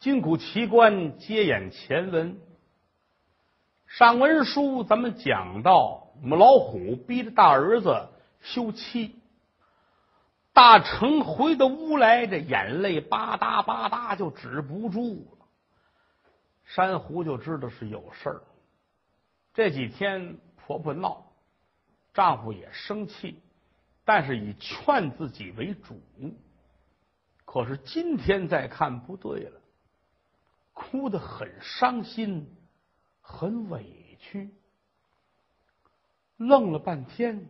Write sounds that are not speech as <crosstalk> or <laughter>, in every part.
金谷奇观接眼前文。上文书咱们讲到，母老虎逼着大儿子休妻。大成回到屋来，这眼泪吧嗒吧嗒就止不住了。珊瑚就知道是有事儿。这几天婆婆闹，丈夫也生气，但是以劝自己为主。可是今天再看不对了，哭得很伤心，很委屈，愣了半天。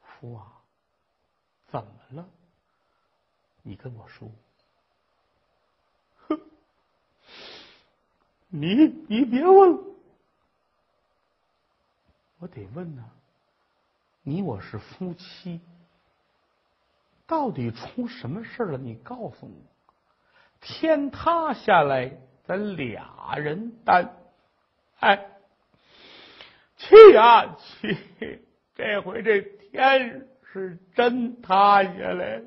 夫啊！怎么了？你跟我说。哼，你你别问，我得问呢。你我是夫妻，到底出什么事了？你告诉我。天塌下来，咱俩人担。哎，去呀去！这回这天。是真塌下来了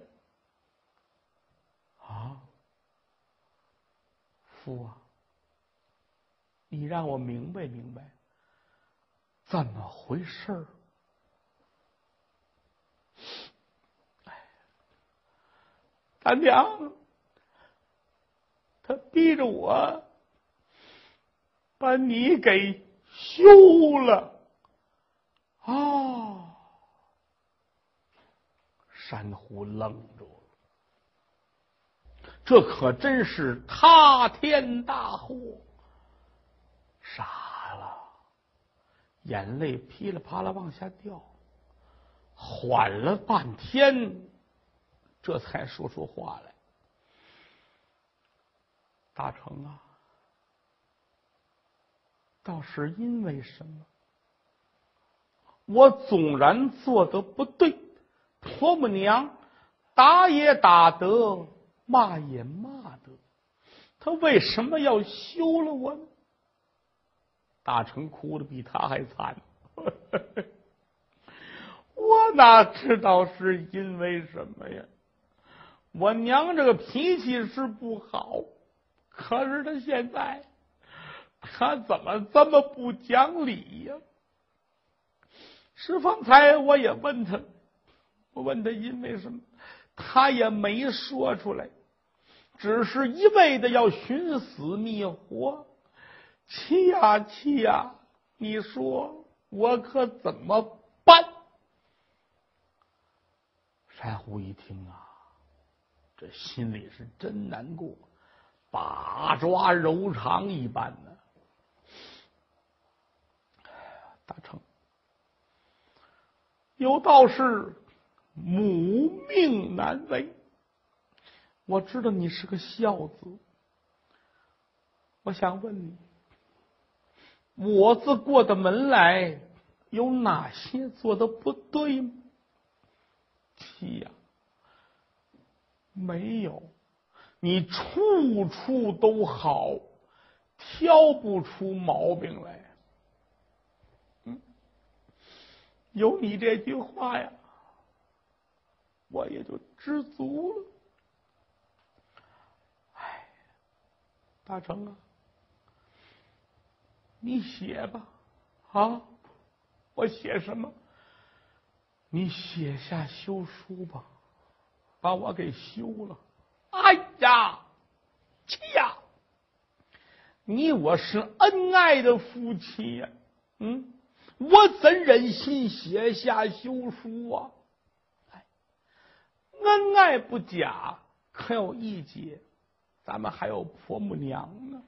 啊！父啊，你让我明白明白，怎么回事儿？哎，他娘，他逼着我把你给休了啊！珊瑚愣住了，这可真是塌天大祸，傻了，眼泪噼里啪啦往下掉，缓了半天，这才说出话来：“大成啊，倒是因为什么？我纵然做的不对。”婆母娘打也打得，骂也骂得，他为什么要休了我呢？大成哭的比他还惨，<laughs> 我哪知道是因为什么呀？我娘这个脾气是不好，可是他现在他怎么这么不讲理呀？石方才我也问他。我问他因为什么，他也没说出来，只是一味的要寻死觅活，气呀气呀！你说我可怎么办？珊瑚一听啊，这心里是真难过，把抓柔肠一般呢。大成，有道是。母命难违，我知道你是个孝子，我想问你，我自过的门来有哪些做的不对吗？七呀，没有，你处处都好，挑不出毛病来。嗯，有你这句话呀。我也就知足了。哎，大成啊，你写吧，啊，我写什么？你写下休书吧，把我给休了。哎呀，气呀！你我是恩爱的夫妻呀，嗯，我怎忍心写下休书啊？恩爱不假，可有一节，咱们还有婆母娘呢。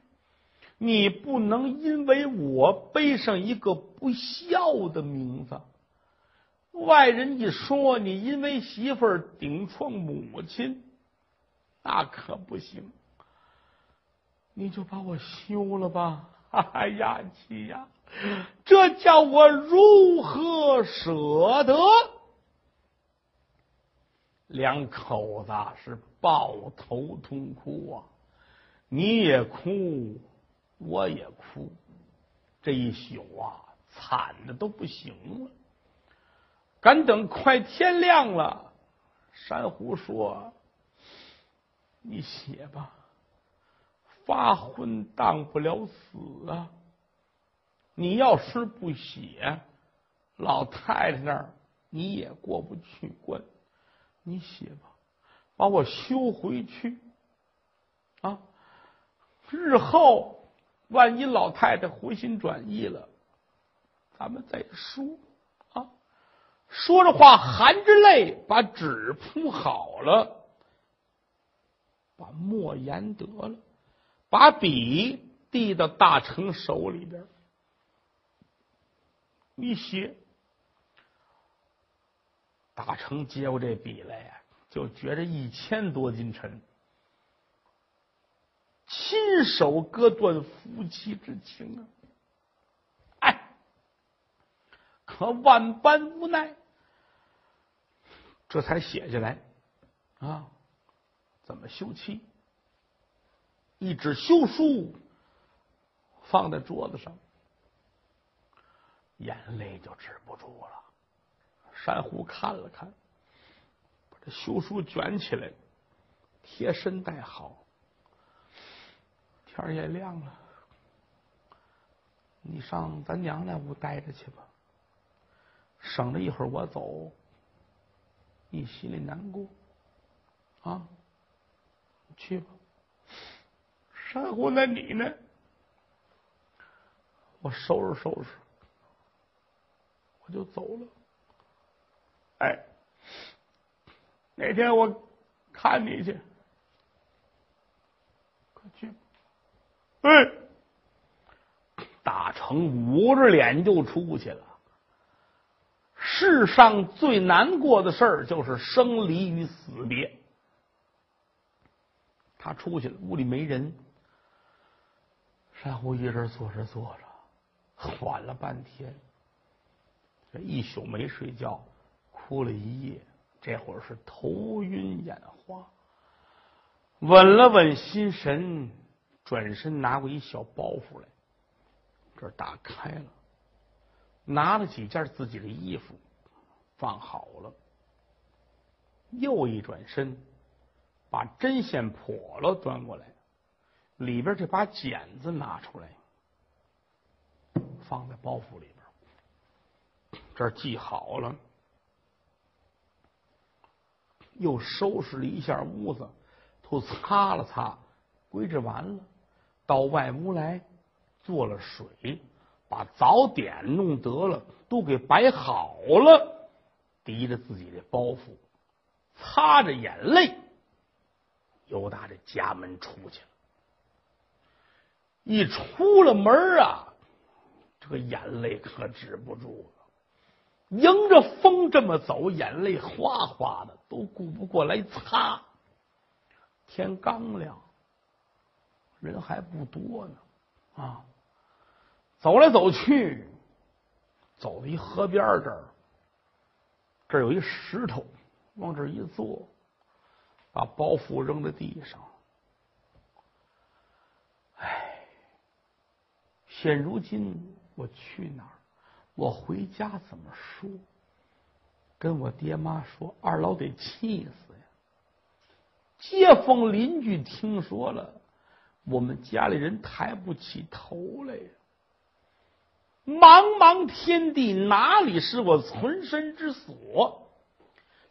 你不能因为我背上一个不孝的名字，外人一说你因为媳妇儿顶撞母亲，那可不行。你就把我休了吧！哎呀，妻呀，这叫我如何舍得？两口子是抱头痛哭啊！你也哭，我也哭，这一宿啊，惨的都不行了。赶等快天亮了，珊瑚说：“你写吧，发昏当不了死啊！你要是不写，老太太那儿你也过不去关。你写吧，把我休回去啊！日后万一老太太回心转意了，咱们再说啊！说着话，含着泪把纸铺好了，把墨研得了，把笔递到大成手里边。你写，大成接过这笔来呀，就觉着一千多斤沉，亲手割断夫妻之情啊！哎，可万般无奈，这才写下来啊！怎么休妻？一纸休书放在桌子上。眼泪就止不住了。珊瑚看了看，把这休书卷起来，贴身带好。天也亮了，你上咱娘那屋待着去吧，省着一会儿我走，你心里难过啊。去吧，珊瑚，那你呢？我收拾收拾。我就走了，哎，那天我看你去，快去，哎，大成捂着脸就出去了。世上最难过的事儿就是生离与死别。他出去了，屋里没人，珊瑚一人坐着坐着，缓了半天。这一宿没睡觉，哭了一夜，这会儿是头晕眼花。稳了稳心神，转身拿过一小包袱来，这打开了，拿了几件自己的衣服，放好了。又一转身，把针线破了端过来，里边这把剪子拿出来，放在包袱里边。这儿记好了，又收拾了一下屋子，都擦了擦，归置完了，到外屋来做了水，把早点弄得了，都给摆好了，提着自己的包袱，擦着眼泪，又打这家门出去了。一出了门啊，这个眼泪可止不住了。迎着风这么走，眼泪哗哗的，都顾不过来擦。天刚亮，人还不多呢，啊，走来走去，走到一河边这儿，这儿有一石头，往这儿一坐，把包袱扔在地上。唉，现如今我去哪？我回家怎么说？跟我爹妈说，二老得气死呀！街坊邻居听说了，我们家里人抬不起头来呀！茫茫天地，哪里是我存身之所？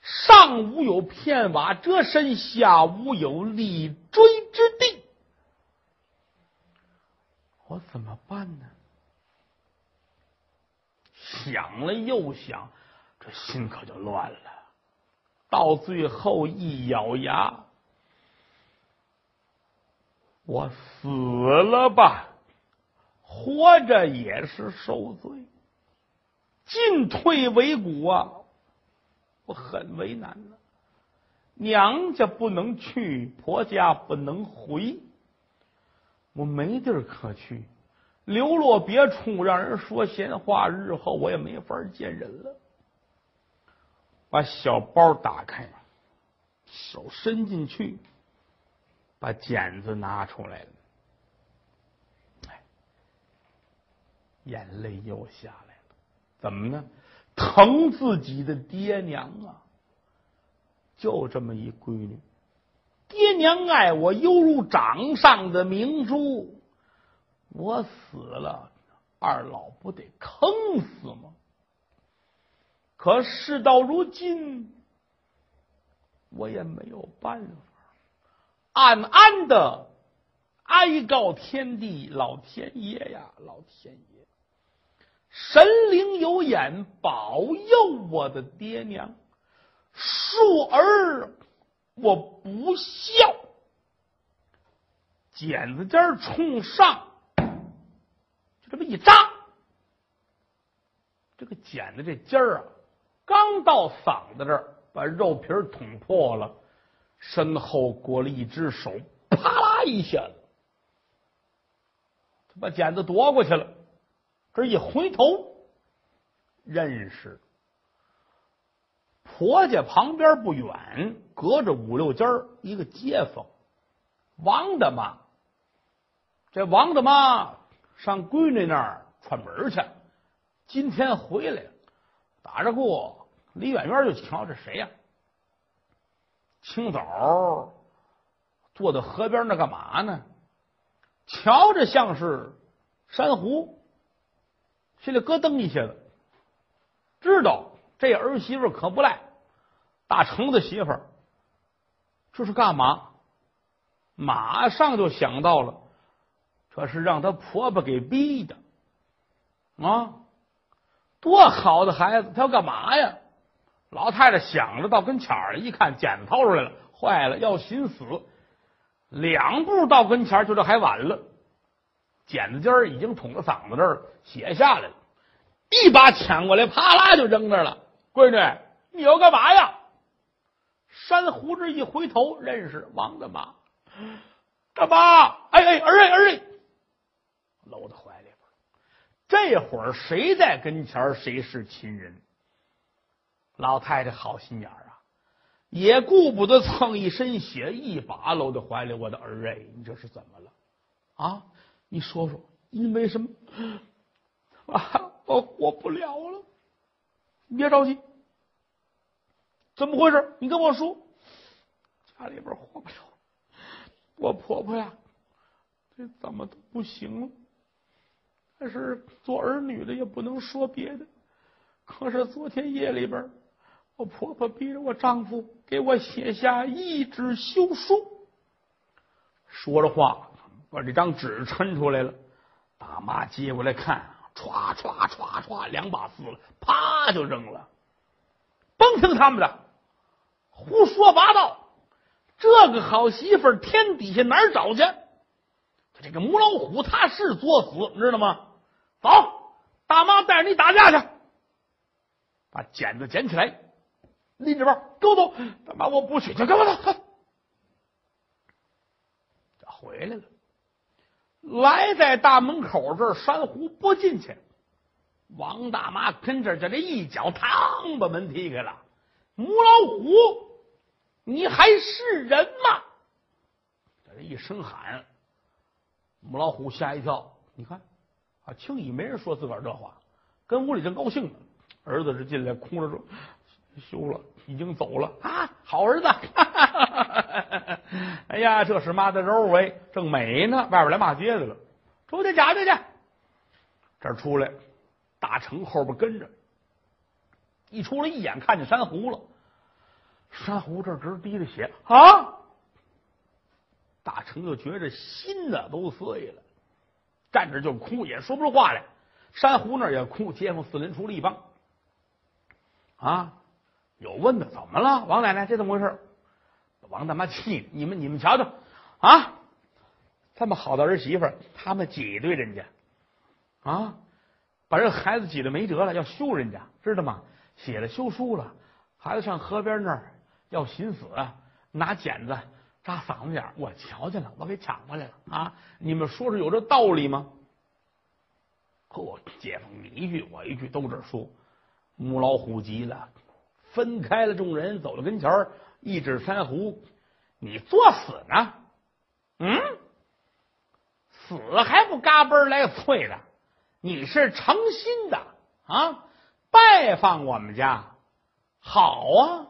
上无有片瓦遮身，下无有立锥之地，我怎么办呢？想了又想，这心可就乱了。到最后一咬牙，我死了吧，活着也是受罪，进退维谷啊！我很为难呢。娘家不能去，婆家不能回，我没地儿可去。流落别处，让人说闲话，日后我也没法见人了。把小包打开，手伸进去，把剪子拿出来了。哎，眼泪又下来了。怎么呢？疼自己的爹娘啊！就这么一闺女，爹娘爱我犹如掌上的明珠，我死了，二老不得坑死吗？可事到如今，我也没有办法，暗暗的哀告天地老天爷呀，老天爷，神灵有眼，保佑我的爹娘，恕儿。我不孝，剪子尖冲上，就这么一扎，这个剪子这尖儿啊，刚到嗓子这儿，把肉皮捅破了，身后裹了一只手，啪啦一下子，他把剪子夺过去了，这一回头，认识。婆家旁边不远，隔着五六家一个街坊，王大妈。这王大妈上闺女那儿串门去，今天回来，打着过，离远远就瞧这谁呀？清早坐在河边那干嘛呢？瞧着像是珊瑚，心里咯噔一下子，知道这儿媳妇可不赖。大成的媳妇，这是干嘛？马上就想到了，这是让他婆婆给逼的啊！多好的孩子，他要干嘛呀？老太太想着到跟前儿一看，剪子掏出来了，坏了，要寻死。两步到跟前儿，就这还晚了，剪子尖儿已经捅到嗓子这儿，血下来了，一把抢过来，啪啦就扔那了。闺女，你要干嘛呀？山胡子一回头，认识王大妈。大妈，哎哎，儿哎儿哎，搂在怀里边。这会儿谁在跟前谁是亲人？老太太好心眼儿啊，也顾不得蹭一身血，一把搂在怀里。我的儿哎，你这是怎么了？啊，你说说，因为什么？啊，我活不了了。你别着急。怎么回事？你跟我说，家里边活不了，我婆婆呀，这怎么都不行了。但是做儿女的也不能说别的。可是昨天夜里边，我婆婆逼着我丈夫给我写下一纸休书。说着话，把这张纸抻出来了。大妈接过来看，歘歘歘歘，两把撕了，啪就扔了。甭听他们的。胡说八道！这个好媳妇儿，天底下哪儿找去？这个母老虎，他是作死，你知道吗？走，大妈带着你打架去，把剪子捡起来，拎着包，跟我走。大妈，我不去，就跟我走。<laughs> 这回来了，来在大门口这儿，珊瑚不进去。王大妈跟这就这一脚，嘡把门踢开了。母老虎。你还是人吗？这一声喊，母老虎吓一跳。你看，啊，轻易没人说自个儿这话，跟屋里正高兴呢。儿子是进来哭着说：“休了，已经走了啊，好儿子！哈哈哈哈 <laughs> 哎呀，这是妈的肉哎，正美呢，外边来骂街的了。出去夹去去。这出来，大成后边跟着，一出来一眼看见珊瑚了。珊瑚这直滴着血啊！大成就觉着心呢都碎了，站着就哭，也说不出话来。珊瑚那儿也哭，街坊四邻出了一帮啊，有问的怎么了？王奶奶，这怎么回事？王大妈气，你们你们瞧瞧啊，这么好的儿媳妇，他们挤兑人家啊，把这孩子挤得没辙了，要休人家，知道吗？写了休书了，孩子上河边那儿。要寻死，拿剪子扎嗓子眼我瞧见了，我给抢过来了啊！你们说说有这道理吗？嚯，街坊你一句我一句都这说。母老虎急了，分开了众人，走到跟前儿，一指珊瑚：“你作死呢？嗯，死还不嘎嘣来脆的？你是诚心的啊？拜访我们家，好啊！”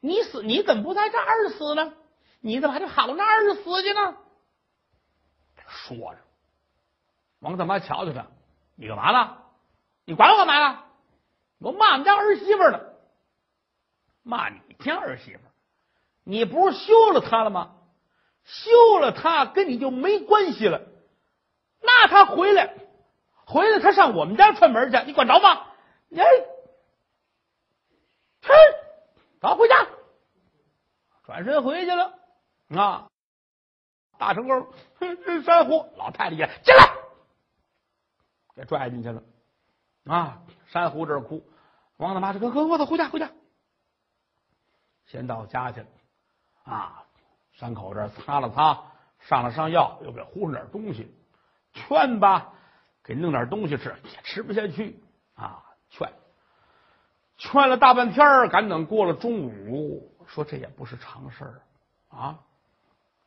你死，你怎么不在这儿死呢？你怎么还得跑那儿死去呢？说着，王大妈瞧瞧他，你干嘛呢？你管我干嘛呢？我骂我们家儿媳妇呢。骂你家儿媳妇？你不是休了他了吗？休了他跟你就没关系了。那他回来，回来他上我们家串门去，你管着吗？你，去，走回家。转身回去了。啊！大成功，珊瑚老太太也进来，给拽进去了。啊！珊瑚这儿哭，王大妈说：“哥哥，我走回家，回家。”先到家去了。啊！伤口这擦了擦，上了上药，又给糊上点东西，劝吧，给弄点东西吃，也吃不下去。啊！劝，劝了大半天赶等过了中午，说这也不是常事儿啊。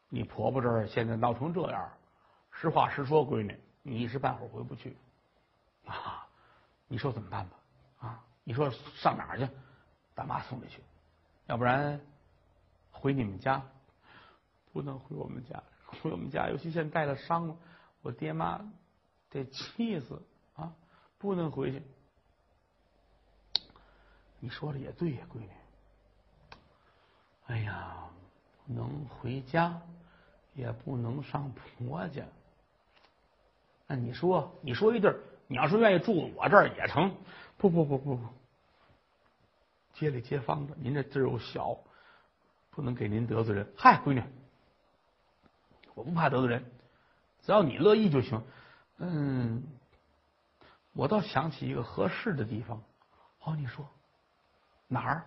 你婆婆这儿现在闹成这样，实话实说，闺女，你一时半会儿回不去啊！你说怎么办吧？啊！你说上哪儿去？大妈送你去，要不然回你们家？不能回我们家，回我们家，尤其现在带了伤了，我爹妈得气死啊！不能回去。你说的也对呀，闺女。哎呀，能回家。也不能上婆家，那你说，你说一地儿，你要是愿意住我这儿也成。不不不不不，街里街坊的，您这地儿又小，不能给您得罪人。嗨，闺女，我不怕得罪人，只要你乐意就行。嗯，我倒想起一个合适的地方。好，你说哪儿？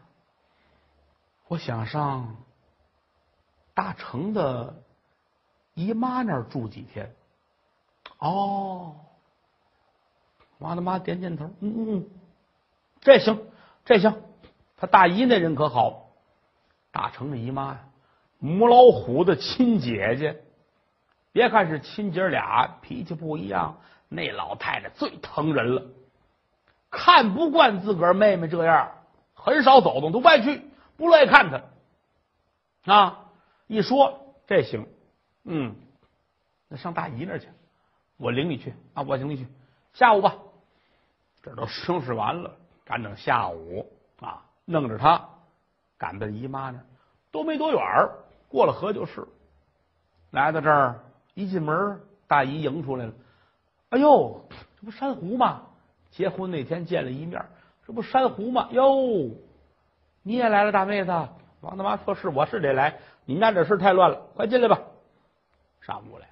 我想上大成的。姨妈那儿住几天？哦，王大妈点点头，嗯嗯嗯，这行，这行。他大姨那人可好，大成的姨妈呀，母老虎的亲姐姐。别看是亲姐俩，脾气不一样。那老太太最疼人了，看不惯自个儿妹妹这样，很少走动，都不爱去，不乐意看她。啊，一说这行。嗯，那上大姨那儿去，我领你去啊！我领你去，下午吧。这都收拾完了，赶等下午啊，弄着他赶到姨妈那儿，都没多远过了河就是。来到这儿，一进门，大姨迎出来了。哎呦，这不珊瑚吗？结婚那天见了一面，这不珊瑚吗？哟，你也来了，大妹子。王大妈说：“是，我是得来。你们家这事太乱了，快进来吧。”上屋来，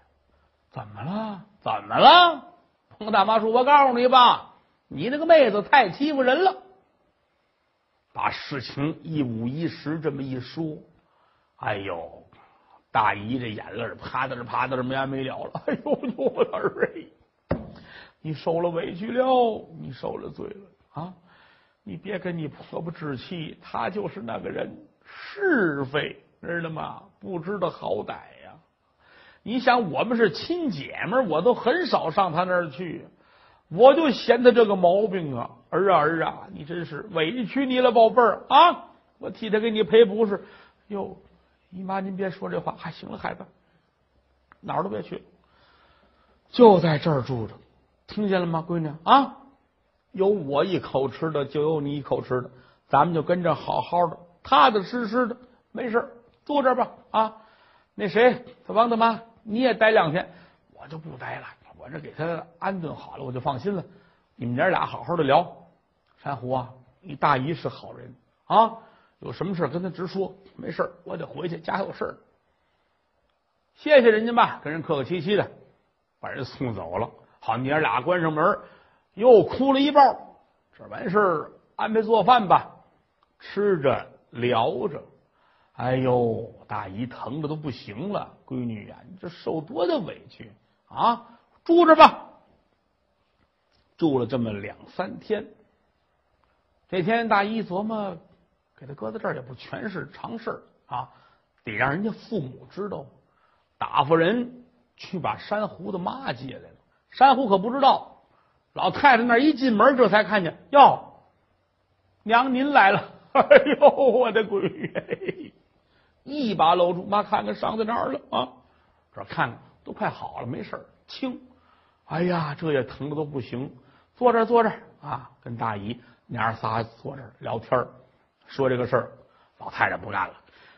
怎么了？怎么了？彭大妈说：“我告诉你吧，你那个妹子太欺负人了。”把事情一五一十这么一说，哎呦，大姨这眼泪啪嗒啪嗒没完没了了。哎呦，我的儿哎，你受了委屈了，你受了罪了啊！你别跟你婆婆置气，她就是那个人，是非知道吗？不知道好歹呀。你想，我们是亲姐们我都很少上她那儿去，我就嫌他这个毛病啊，儿啊儿啊，你真是委屈你了，宝贝儿啊！我替他给你赔不是。哟，姨妈您别说这话，还行了，孩子，哪儿都别去，就在这儿住着，听见了吗，闺女啊？有我一口吃的，就有你一口吃的，咱们就跟着好好的，踏踏实实的，没事住这吧啊！那谁，他王大妈。你也待两天，我就不待了。我这给他安顿好了，我就放心了。你们娘俩好好的聊。珊瑚啊，你大姨是好人啊，有什么事跟他直说。没事我得回去，家有事谢谢人家吧，跟人客客气气的把人送走了。好，娘俩关上门，又哭了一抱。这完事安排做饭吧，吃着聊着。哎呦，大姨疼的都不行了，闺女呀，你这受多大委屈啊！住着吧，住了这么两三天。这天大姨琢磨，给他搁在这儿也不全是常事啊，得让人家父母知道，打发人去把珊瑚的妈接来了。珊瑚可不知道，老太太那一进门，这才看见哟，娘您来了！<laughs> 哎呦，我的闺女！一把搂住，妈看看伤在哪儿了啊？这看看都快好了，没事轻。哎呀，这也疼的都不行。坐这坐这啊，跟大姨娘仨坐这聊天说这个事儿。老太太不干了，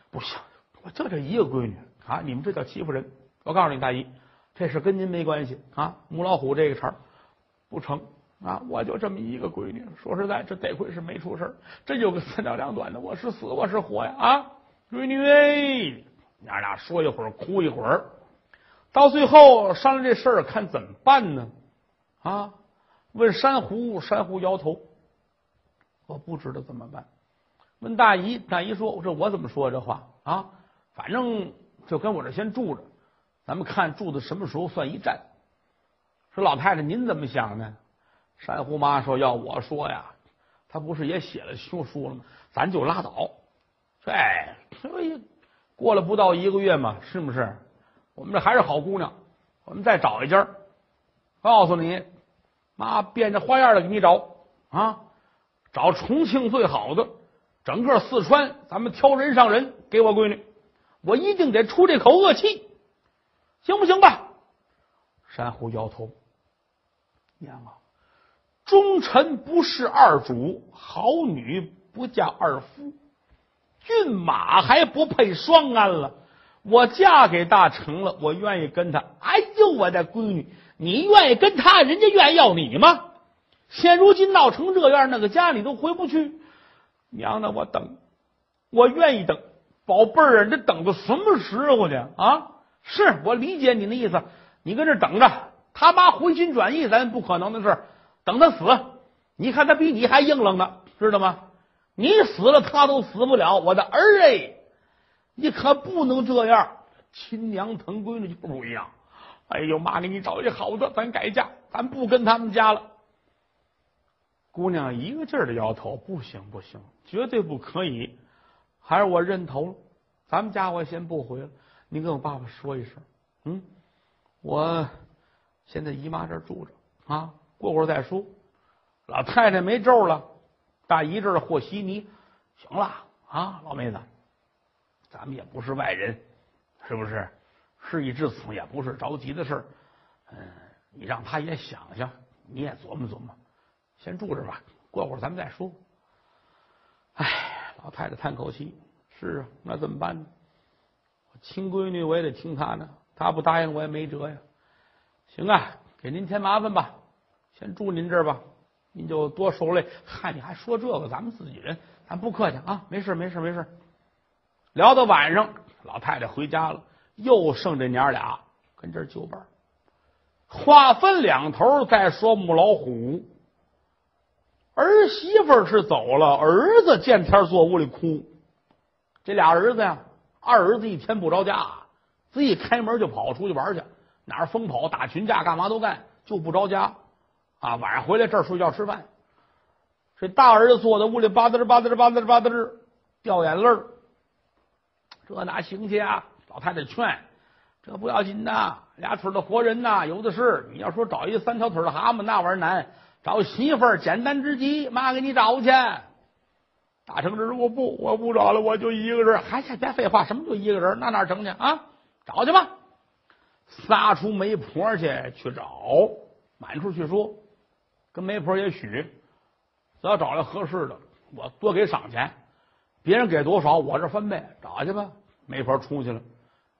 不行，我就这一个闺女啊，你们这叫欺负人。我告诉你，大姨，这事跟您没关系啊。母老虎这个茬不成啊，我就这么一个闺女。说实在，这得亏是没出事真有个三长两短的，我是死我是活呀啊！闺女，娘俩说一会儿，哭一会儿。到最后商量这事儿，看怎么办呢？啊？问珊瑚，珊瑚摇头，我不知道怎么办。问大姨，大姨说：“这我怎么说这话啊？反正就跟我这先住着，咱们看住的什么时候算一站。”说老太太，您怎么想呢？珊瑚妈说：“要我说呀，他不是也写了休书了吗？咱就拉倒。哎，过了不到一个月嘛，是不是？”我们这还是好姑娘，我们再找一家。告诉你，妈变着花样的给你找啊！找重庆最好的，整个四川咱们挑人上人给我闺女，我一定得出这口恶气，行不行吧？珊瑚摇头，娘啊，忠臣不是二主，好女不嫁二夫，骏马还不配双鞍了。我嫁给大成了，我愿意跟他。哎呦，我的闺女，你愿意跟他，人家愿意要你吗？现如今闹成这样，那个家你都回不去。娘的？我等，我愿意等，宝贝儿啊，你等到什么时候去啊？是我理解你的意思，你跟这等着，他妈回心转意，咱不可能的事。等他死，你看他比你还硬朗呢，知道吗？你死了，他都死不了。我的儿哎。你可不能这样，亲娘疼闺女就不一样。哎呦妈，给你找一好的，咱改嫁，咱不跟他们家了。姑娘一个劲儿的摇头，不行不行，绝对不可以。还是我认头了，咱们家我先不回了。你跟我爸爸说一声，嗯，我先在姨妈这儿住着啊，过会儿再说。老太太没咒了，大姨这儿和稀泥，行了啊，老妹子。咱们也不是外人，是不是？事已至此，也不是着急的事儿。嗯，你让他也想想，你也琢磨琢磨，先住着吧，过会儿咱们再说。哎，老太太叹口气：“是啊，那怎么办呢？亲闺女，我也得听她呢。她不答应，我也没辙呀。行啊，给您添麻烦吧，先住您这儿吧。您就多受累。嗨，你还说这个？咱们自己人，咱不客气啊。没事，没事，没事。”聊到晚上，老太太回家了，又剩这娘俩跟这儿就伴话分两头，再说母老虎儿媳妇是走了，儿子见天坐屋里哭。这俩儿子呀，二儿子一天不着家，自己开门就跑出去玩去，哪儿疯跑、打群架、干嘛都干，就不着家啊。晚上回来这儿睡觉吃饭。这大儿子坐在屋里吧嗒吧嗒吧嗒吧嗒掉眼泪儿。这哪行去啊？老太太劝，这不要紧呐，俩腿的活人呐，有的是。你要说找一三条腿的蛤蟆，那玩意难。找媳妇儿简单之极，妈给你找去。大成说：“我不，我不找了，我就一个人。还是别废话，什么就一个人？那哪成去啊？找去吧，撒出媒婆去去找，满处去说，跟媒婆也许，只要找来合适的，我多给赏钱。别人给多少，我这分呗。找去吧。媒婆出去了，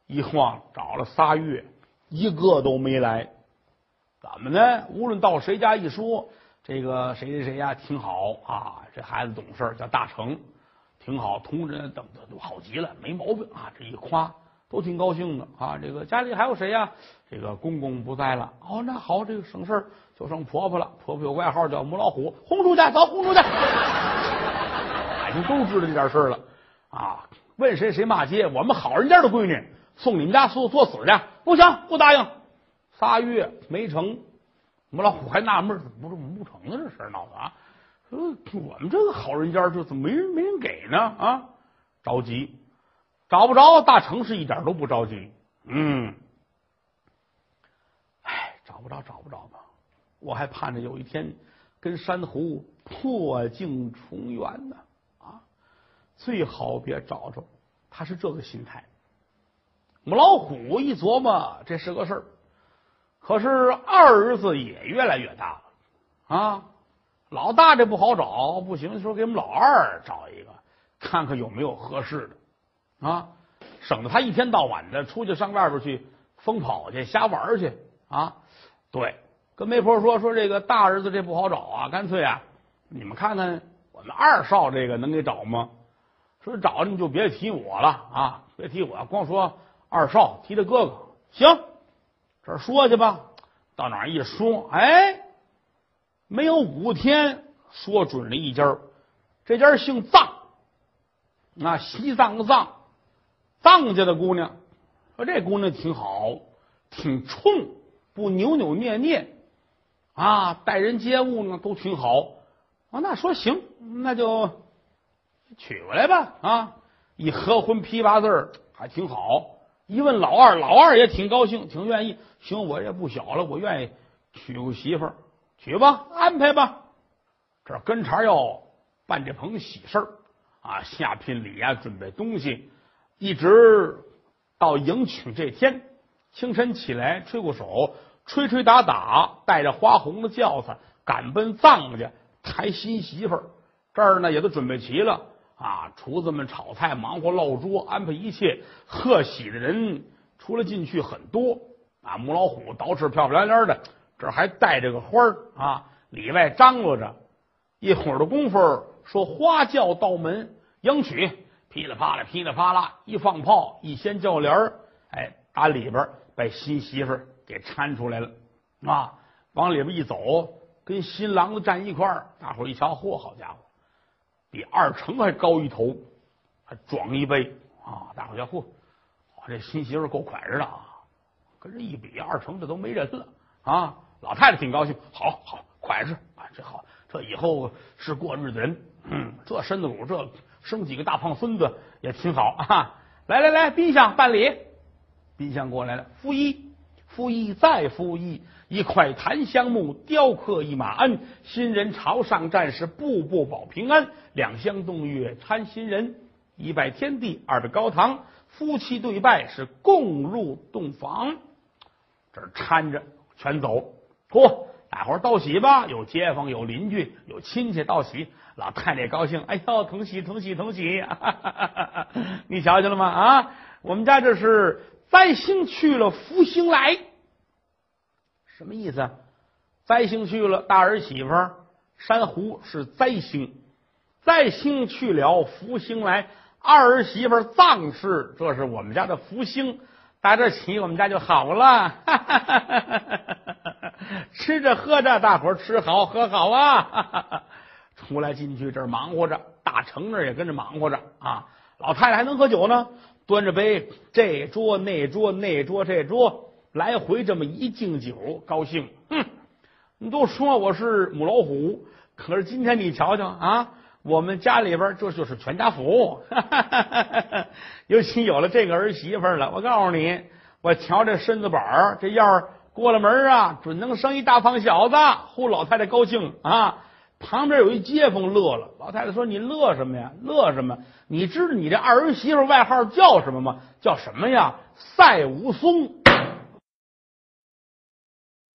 一晃找了仨月，一个都没来。怎么呢？无论到谁家一说，这个谁谁谁呀，挺好啊，这孩子懂事，叫大成，挺好，同人等的都好极了，没毛病啊。这一夸，都挺高兴的啊。这个家里还有谁呀？这个公公不在了。哦，那好，这个省事就剩婆婆了。婆婆有外号叫母老虎，轰出去，走，轰出去。<laughs> 百姓都知道这点事了啊。问谁谁骂街？我们好人家的闺女送你们家做做死去？不行，不答应。仨月没成，母老虎还纳闷，怎么不不成呢？这事闹的啊！说我们这个好人家就怎么没人没人给呢？啊，着急，找不着。大城市一点都不着急。嗯，哎，找不着，找不着吧？我还盼着有一天跟珊瑚破镜重圆呢。最好别找着，他是这个心态。母老虎一琢磨，这是个事儿。可是二儿子也越来越大了啊，老大这不好找，不行，说给我们老二找一个，看看有没有合适的啊，省得他一天到晚的出去上外边去疯跑去、瞎玩去啊。对，跟媒婆说说这个大儿子这不好找啊，干脆啊，你们看看我们二少这个能给找吗？说找你就别提我了啊，别提我，光说二少，提他哥哥行。这说去吧，到哪儿一说，哎，没有五天，说准了一家这家姓藏，那西藏的藏，藏家的姑娘，说这姑娘挺好，挺冲，不扭扭捏捏，啊，待人接物呢都挺好啊。那说行，那就娶过来吧啊！一合婚批八字还挺好。一问老二，老二也挺高兴，挺愿意。行，我也不小了，我愿意娶个媳妇儿，娶吧，安排吧。这跟茬要办这棚喜事儿啊，下聘礼啊，准备东西，一直到迎娶这天。清晨起来，吹过手，吹吹打打，带着花红的轿子，赶奔藏家抬新媳妇儿。这儿呢，也都准备齐了。啊！厨子们炒菜，忙活落桌，安排一切。贺喜的人出来进去很多啊！母老虎捯饬漂漂亮亮的，这还带着个花儿啊，里外张罗着。一会儿的功夫，说花轿到门迎娶，噼里啪啦，噼里啪啦，一放炮，一掀轿帘儿，哎，打里边把新媳妇给搀出来了啊！往里边一走，跟新郎子站一块儿，大伙一瞧，嚯，好家伙！比二成还高一头，还壮一倍啊！大伙儿叫嚯，这新媳妇够快着的啊！跟这一比，二成这都没人了啊！老太太挺高兴，好好快着啊！这好，这以后是过日子人，嗯，这身子骨，这生几个大胖孙子也挺好啊！来来来，宾相办理，宾相过来了，夫一，夫一再夫一。一块檀香木雕刻一马鞍，新人朝上站是，步步保平安。两相动月搀新人，一拜天地，二拜高堂，夫妻对拜是共入洞房。这搀着全走，嚯！大伙儿道喜吧，有街坊，有邻居，有亲戚道喜。老太太高兴，哎呦，同喜同喜同喜！你瞧见了吗？啊，我们家这是灾星去了，福星来。什么意思？灾星去了，大儿媳妇珊瑚是灾星；灾星去了，福星来。二儿媳妇藏氏，这是我们家的福星，打这起我们家就好了。哈哈哈哈吃着喝着，大伙吃好喝好啊！出来进去这儿忙活着，大成那也跟着忙活着啊。老太太还能喝酒呢，端着杯，这桌那桌那桌这桌。来回这么一敬酒，高兴。哼，你都说我是母老虎，可是今天你瞧瞧啊，我们家里边这就是全家福。哈哈哈哈尤其有了这个儿媳妇了，我告诉你，我瞧这身子板儿，这样过了门啊，准能生一大胖小子。呼老太太高兴啊！旁边有一街坊乐了。老太太说：“你乐什么呀？乐什么？你知道你这二儿媳妇外号叫什么吗？叫什么呀？赛武松。”